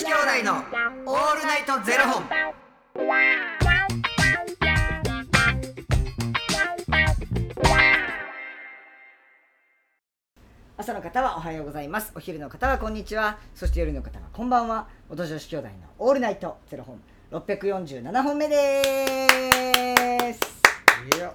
子兄弟のオールナイトゼロ本。朝の方はおはようございます。お昼の方はこんにちは。そして夜の方はこんばんは。元女子兄弟のオールナイトゼロ本。647本目です。いや、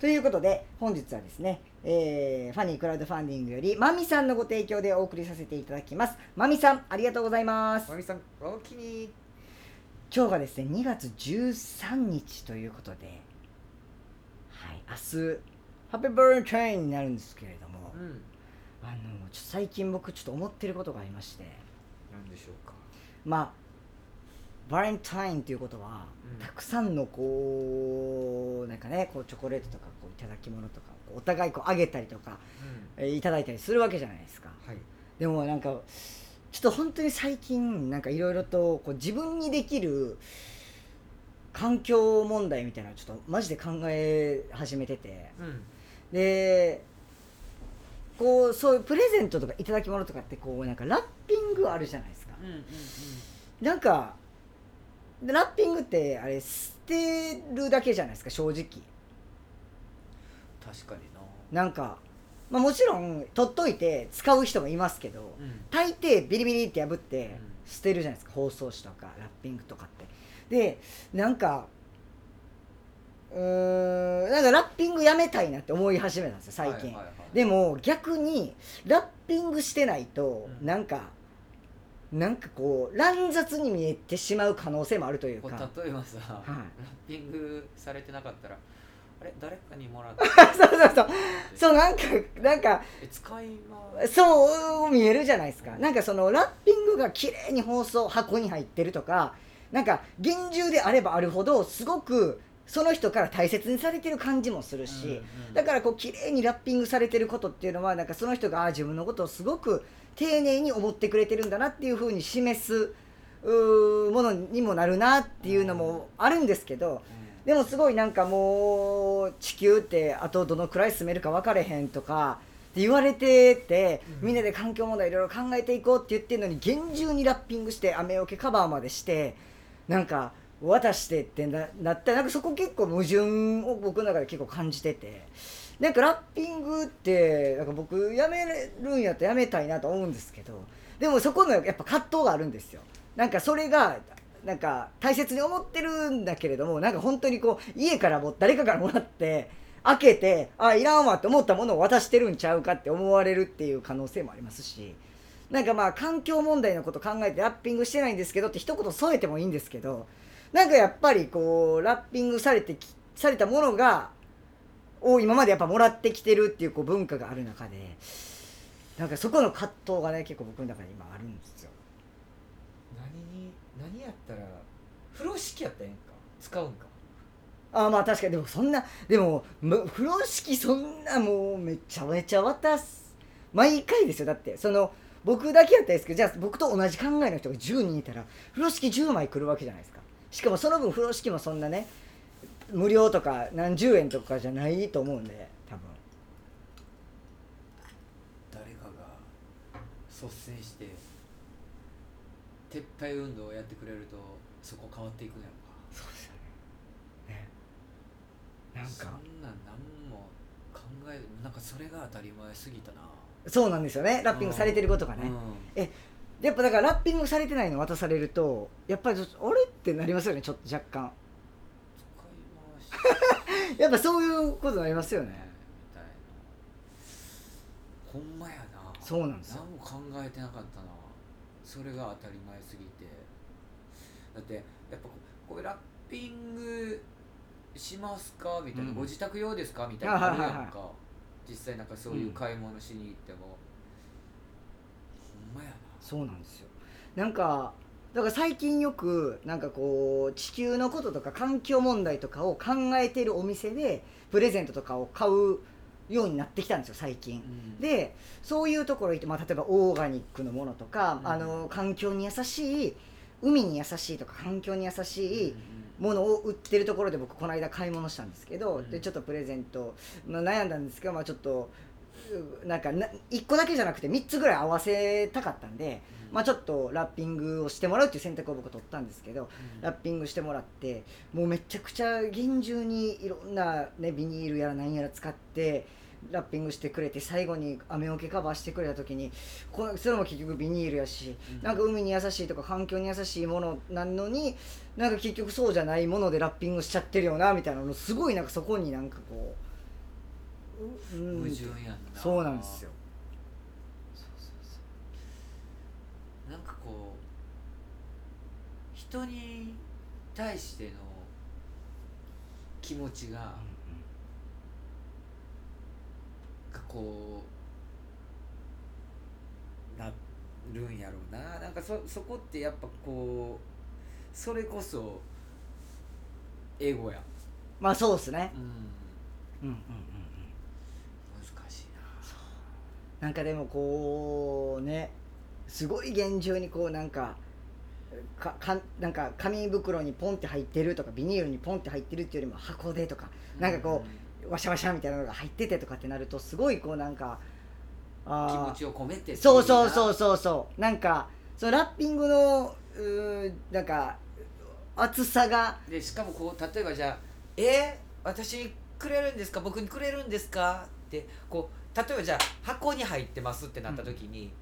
ということで本日はですね、えーファニークラウドファンディングよりまみさんのご提供でお送りさせていただきますまみさんありがとうございますまみさん、おおきに。今日がですね2月13日ということではい明日ハッピーバーデーになるんですけれども、うん。あの最近僕ちょっと思ってることがありましてなんでしょうか。まあバレンタインということは、うんたくさんのこうなんかねこうチョコレートとかこういただき物とかお互いこうあげたりとか、うん。えーいただいたりするわけじゃないですかはい。でもなんかちょっと本当に最近なんかいろいろとこう自分にできる環境問題みたいなのをちょっとマジで考え始めててうん。でこうそういうプレゼントとかいただき物とかってこうなんかラッピングあるじゃないですかうん。うん。なんかラッピングってあれ捨てるだけじゃないですか正直。確かにな。なんか、まあ、もちろん取っといて使う人もいますけど、うん。大抵ビリビリって破ってうん。捨てるじゃないですか包装紙とかラッピングとかって。でなんかうーんなんかラッピングやめたいなって思い始めたんですよ最近、でも逆にラッピングしてないとうん。なんか、なんかこう乱雑に見えてしまう可能性もあるというこかう例えばさ、い。ラッピングされてなかったらあれ？誰かにもらった？そうそうそう。そうなんかなんかえ使いそう見えるじゃないですか。なんかそのラッピングが綺麗に包装箱に入ってるとかなんか厳重であればあるほどすごくその人から大切にされてる感じもするし、だからこう綺麗にラッピングされてることっていうのはなんかその人が自分のことをすごく丁寧に思ってくれてるんだなっていうふうに示すものにもなるなっていうのもあるんですけどでもすごいなんかもう地球ってあとどのくらい住めるか分かれへんとかって言われててうん。みんなで環境問題いろいろ考えていこうって言ってるのに厳重にラッピングして雨よけカバーまでしてなんか渡してってななったなんかそこ結構矛盾を僕の中で結構感じてて。なんかラッピングってなんか僕やめるんやったらやめたいなと思うんですけど。でもそこのやっぱ葛藤があるんですよ。なんかそれがなんか大切に思ってるんだけれどもなんか本当にこう家からも誰かからもらって開けてあいらんわって思ったものを渡してるんちゃうかって思われるっていう可能性もありますし。なんかまあ環境問題のこと考えてラッピングしてないんですけどって一言添えてもいいんですけどなんかやっぱりこうラッピングされてきされたものがを今までやっぱもらってきてるっていうこう文化がある中でなんかそこの葛藤がね結構僕の中で今あるんですよ。何に何やったら風呂敷やったらええんか？使うんか？あーまあ確かにでもそんなでもむ風呂敷そんなもうめちゃめちゃ渡す。毎回ですよ。だってその僕だけやったらいいですけどじゃあ僕と同じ考えの人が10人いたら風呂敷10枚来るわけじゃないですかしかもその分風呂敷もそんなね無料とか何十円とかじゃないと思うんで多分。誰かが率先して撤廃運動をやってくれるとそこ変わっていくんやろそうですよね。ね。なんそかんなん何も考えなんかそれが当たり前すぎたな。そうなんですよね。ラッピングされてることがね、うんやっぱだからラッピングされてないの渡されるとやっぱりちょっとあれってなりますよねちょっと若干。やっぱそういうことになりますよね。ねみたいな。ほんまやな。そうなんですよ。何も考えてなかったな。それが当たり前すぎて。だってやっぱここれラッピングしますか？みたいな、うん。ご自宅用ですか？みたいなのあるやんか、はいはい。実際なんかそういう買い物しに行っても、ほんまやなそうなんですよ。なんかだから最近よくなんかこう地球のこととか環境問題とかを考えてるお店でプレゼントとかを買うようになってきたんですよ最近。でそういうところ行って、まあ、例えばオーガニックのものとか、うん。あの環境に優しい海に優しいとか環境に優しいものを売ってるところで僕この間買い物したんですけど、うん。でちょっとプレゼント、まあ、悩んだんですけど、まあ、ちょっとうなんかな1個だけじゃなくて3つぐらい合わせたかったんで、まあ、ちょっとラッピングをしてもらうっていう選択を僕取ったんですけどラッピングしてもらってもうめちゃくちゃ厳重にいろんな、ね、ビニールやら何やら使ってラッピングしてくれて最後に雨よけカバーしてくれた時にこのそれも結局ビニールやし、うん。なんか海に優しいとか環境に優しいものなのになんか結局そうじゃないものでラッピングしちゃってるよなみたいなのすごいなんかそこになんかこう、ううん矛盾やんな。そうなんですよ。そうそうそう。なんかこう人に対しての気持ちががこうなるんやろうな。なんかそそこってやっぱこうそれこそ英語や、まあそうですね。うん、うんうんうんなんかでもこうねすごい厳重にこうなんかかかなんか紙袋にポンって入ってるとかビニールにポンって入ってるっていうよりも箱でとかななんかこワシャワシャみたいなのが入っててとかってなるとすごいこうなんか気あー持ちを込めてそうそうそううそうそう。なんかそのラッピングのうーなんか厚さがでしかもこう例えばじゃあ「えー、私にくれるんですか？僕にくれるんですか?」ってこう例えばじゃあ箱に入ってますってなった時に、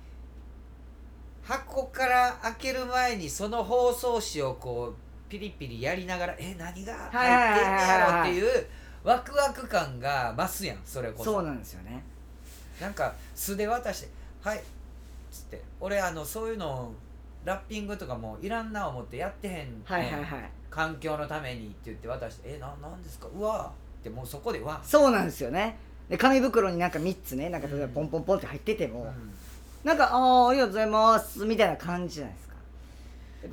箱から開ける前にその包装紙をこうピリピリやりながら「え何が入ってんねやろ?」っていうワクワク感が増すやんそれこそ。そうなんですよね。なんか素で渡して「はい」っつって俺あのそういうのラッピングとかもいらんな思ってやってへんねん。はいはいはい。環境のためにって言って渡して「えななんですか？うわ」ってもうそこで「わ」そうなんですよねで紙袋になんか3つねなんか例えばうんポンポンポンって入ってても、うん。なんかああありがとうございますみたいな感じじゃないですか。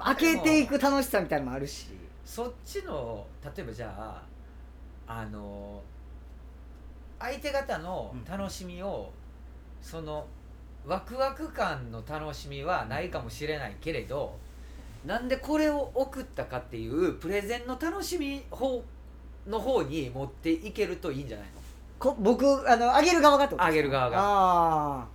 開けていく楽しさみたいなのもあるし。そっちの例えばじゃああの相手方の楽しみを、そのワクワク感の楽しみはないかもしれないけれどなんでこれを送ったかっていうプレゼンの楽しみ方の方に持っていけるといいんじゃないの？こ僕あのあげる側がってことですか？あげる側が。あ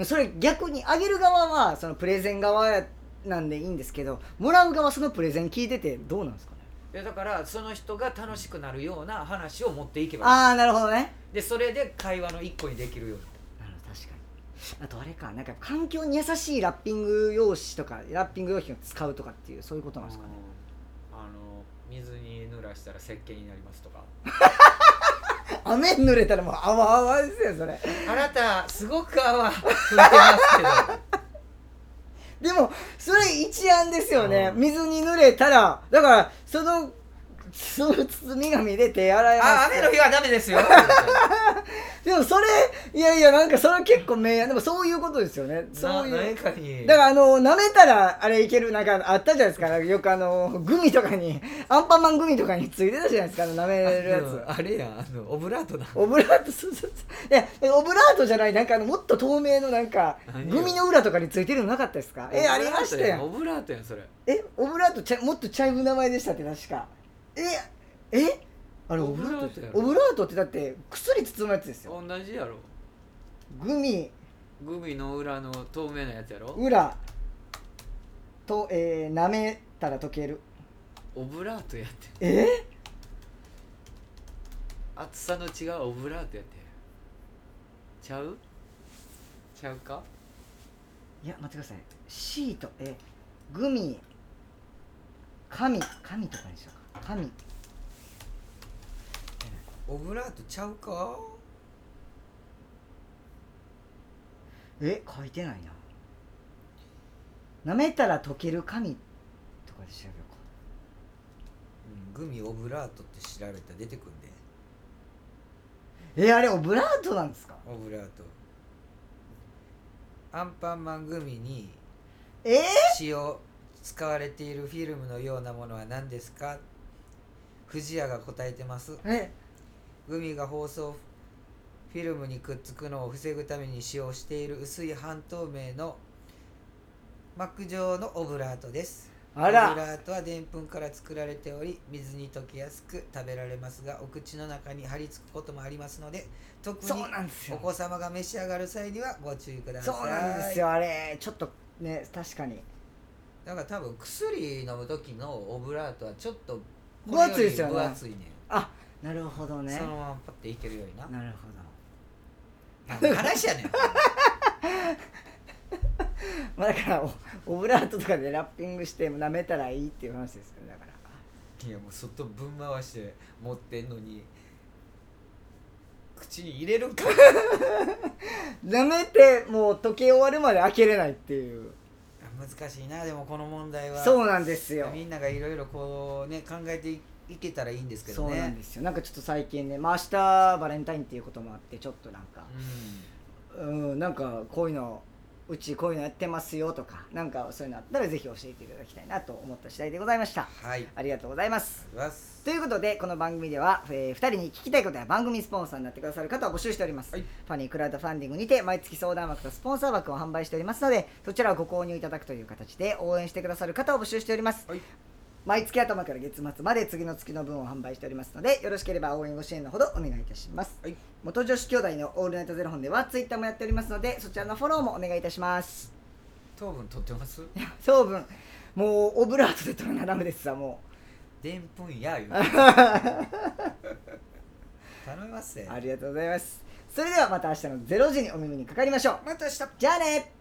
あそれ逆にあげる側はそのプレゼン側なんでいいんですけどもらう側そのプレゼン聞いててどうなんですかね？いやだからその人が楽しくなるような話を持っていけばいい。ああなるほどね。でそれで会話の一個にできるようになる。ほど確かに。あとあれかなんか環境に優しいラッピング用紙とかラッピング用品を使うとかっていうそういうことなんですかね？あの水に濡らしたら石鹸になりますとか 雨に濡れたらもうあわあわですよそれ。あなたすごく泡吹いてますけど。でもそれ一案ですよね、うん。水に濡れたら。だからそのその包み紙で手洗えます。あ雨の日はダメですよ でもそれいやいやなんかそれは結構名でもそういうことですよね。そういうだからあの舐めたらあれいけるなんかあったじゃないですか。よくあのグミとかにアンパンマングミとかについてたじゃないですか舐めるやつ。ああれやんあのオブラートなオブラートそうそうそう。いやオブラートじゃないなんかあのもっと透明のなんかグミの裏とかについてるのなかったですか？えありましたよオブラートやんそれ。えオブラートちゃもっとちゃう名前でしたって確か。ええ？あれオブラートってオブラートやろ。オブラートってだって薬包むやつですよ。同じやろ。グミ。グミの裏の透明なやつやろ。裏。と、えー、舐めたら溶ける。オブラートやってえ？厚さの違うオブラートやってちゃう？ちゃうか？いや待ってください。シートえグミ。紙紙とかにしようか。紙オブラートちゃうか？え書いてないな。舐めたら溶ける紙とかで調べようか。うんグミオブラートって調べたら出てくんで。えあれオブラートなんですか？オブラート。アンパンマングミにえ？ー、塩使われているフィルムのようなものは何ですか？藤谷が答えてます。え？グミが包装フィルムにくっつくのを防ぐために使用している薄い半透明の膜状のオブラートです。あら。オブラートはでんぷんから作られており水に溶けやすく食べられますがお口の中に張り付くこともありますので特にそうなんですよ。お子様が召し上がる際にはご注意ください。そうなんですよ。あれちょっとね確かに。だから多分薬飲む時のオブラートはちょっと分厚いですよね。分厚いね。んあなるほどね。そのままパッていけるようにな。なるほ何の話やねん。ど まあだからおオブラートとかでラッピングして舐めたらいいっていう話ですよねだから。いやもう外ぶん回して持ってんのに口に入れるんか。舐めてもう時計終わるまで開けれないっていう。難しいなでもこの問題は。そうなんですよ。みんながいろいろこうね考えていいけたらいいんですけどね。そうなんですよ。なんかちょっと最近ねまあ明日バレンタインっていうこともあってちょっとなんか。うん。なんかこういうのうちこういうのやってますよとかなんかそういうのあったらぜひ教えていただきたいなと思った次第でございました。うんはい。ありがとうございます。といます。ということでこの番組では、え2人に聞きたいことや番組スポンサーになってくださる方を募集しております、はい。ファニークラウドファンディングにて毎月相談枠とスポンサー枠を販売しておりますのでそちらをご購入いただくという形で応援してくださる方を募集しております。はい毎月頭から月末まで次の月の分を販売しておりますのでよろしければ応援ご支援のほどお願いいたします、はい。元女子兄弟のオールナイトゼロ本ではツイッターもやっておりますのでそちらのフォローもお願いいたします。糖分取ってます？そう分。もうオブラートで取らなダメですわもでんぷんや言うて。頼みますぜうありがとうございます。それではまた明日の0時にお耳にかかりましょう。また明日。じゃあね